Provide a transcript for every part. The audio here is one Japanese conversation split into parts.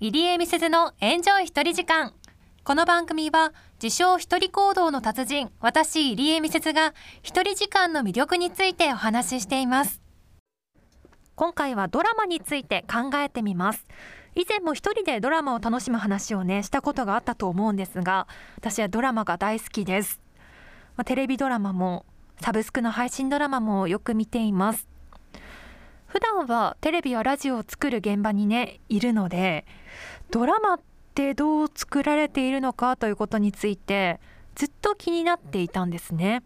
入江美鈴のエンジョイ一人時間。この番組は自称一人行動の達人私入江美鈴が一人時間の魅力についてお話ししています。今回はドラマについて考えてみます。以前も一人でドラマを楽しむ話をねしたことがあったと思うんですが私はドラマが大好きです、まあ、テレビドラマもサブスクの配信ドラマもよく見ています。普段はテレビやラジオを作る現場にねいるのでドラマってどう作られているのかということについてずっと気になっていたんですね。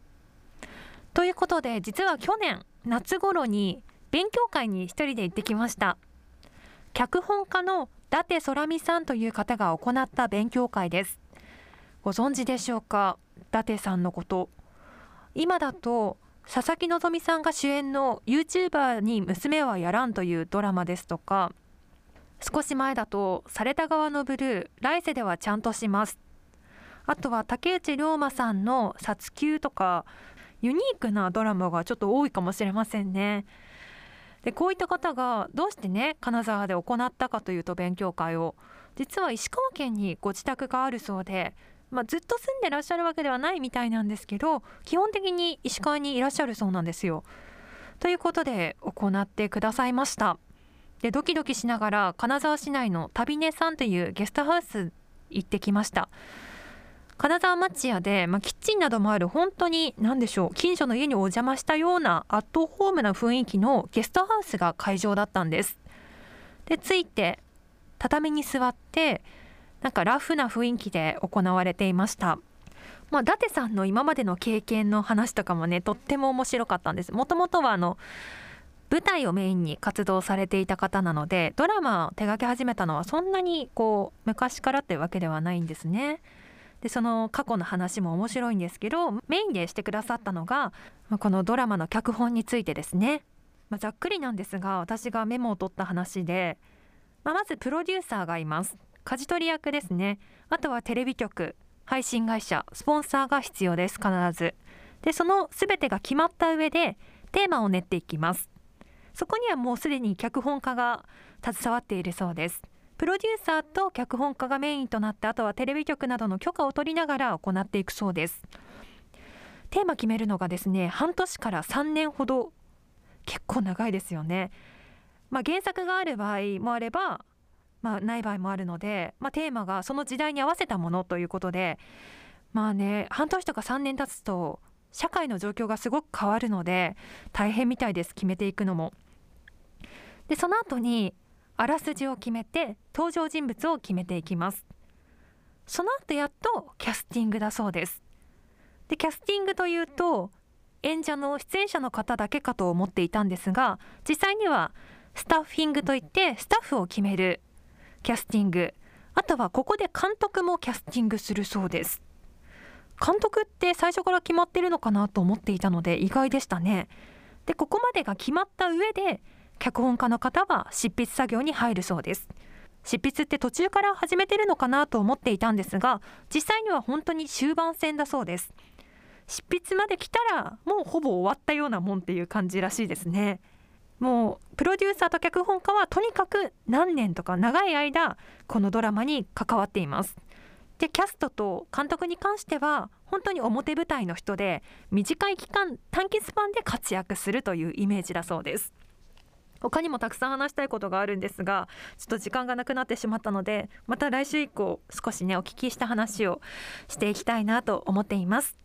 ということで実は去年夏頃に勉強会に一人で行ってきました。脚本家の伊達空美さんという方が行った勉強会です。ご存知でしょうか？伊達さんのこと。今だと佐々木希さんが主演の YouTuber に娘はやらんというドラマですとか少し前だとされた側のブルー来世ではちゃんとしますあとは竹内涼真さんの殺球とかユニークなドラマがちょっと多いかもしれませんねでこういった方がどうしてね金沢で行ったかというと勉強会を実は石川県にご自宅があるそうでまあ、ずっと住んでらっしゃるわけではないみたいなんですけど基本的に石川にいらっしゃるそうなんですよ。ということで行ってくださいました。でドキドキしながら金沢市内の旅根さんというゲストハウス行ってきました。金沢町屋で、まあ、キッチンなどもある本当に何でしょう近所の家にお邪魔したようなアットホームな雰囲気のゲストハウスが会場だったんです。でついて畳に座ってなんかラフな雰囲気で行われていました。まあ、伊達さんの今までの経験の話とかもねとっても面白かったんです。もともとはあの舞台をメインに活動されていた方なのでドラマを手掛け始めたのはそんなにこう昔からってわけではないんですね。でその過去の話も面白いんですけどメインでしてくださったのがこのドラマの脚本についてですね。まあ、ざっくりなんですが私がメモを取った話で、まあ、まずプロデューサーがいます。舵取り役ですねあとはテレビ局配信会社スポンサーが必要です必ずでその全てが決まった上でテーマを練っていきますそこにはもうすでに脚本家が携わっているそうです。プロデューサーと脚本家がメインとなってあとはテレビ局などの許可を取りながら行っていくそうです。テーマ決めるのがですね半年から3年ほど結構長いですよね。まあ、原作がある場合もあればまあ、ない場合もあるので、まあ、テーマがその時代に合わせたものということでまあね半年とか3年経つと社会の状況がすごく変わるので大変みたいです決めていくのも。でその後にあらすじを決めて登場人物を決めていきます。その後やっとキャスティングだそうです。でキャスティングというと演者の出演者の方だけかと思っていたんですが実際にはスタッフィングといってスタッフを決めるキャスティングあとはここで監督もキャスティングするそうです監督って最初から決まってるのかなと思っていたので意外でしたね。でここまでが決まった上で脚本家の方は執筆作業に入るそうです。執筆って途中から始めてるのかなと思っていたんですが実際には本当に終盤戦だそうです。執筆まで来たらもうほぼ終わったようなもんっていう感じらしいですね。もうプロデューサーと脚本家はとにかく何年とか長い間このドラマに関わっています。でキャストと監督に関しては本当に表舞台の人で短い期間短期スパンで活躍するというイメージだそうです。他にもたくさん話したいことがあるんですがちょっと時間がなくなってしまったのでまた来週以降少しねお聞きした話をしていきたいなと思っています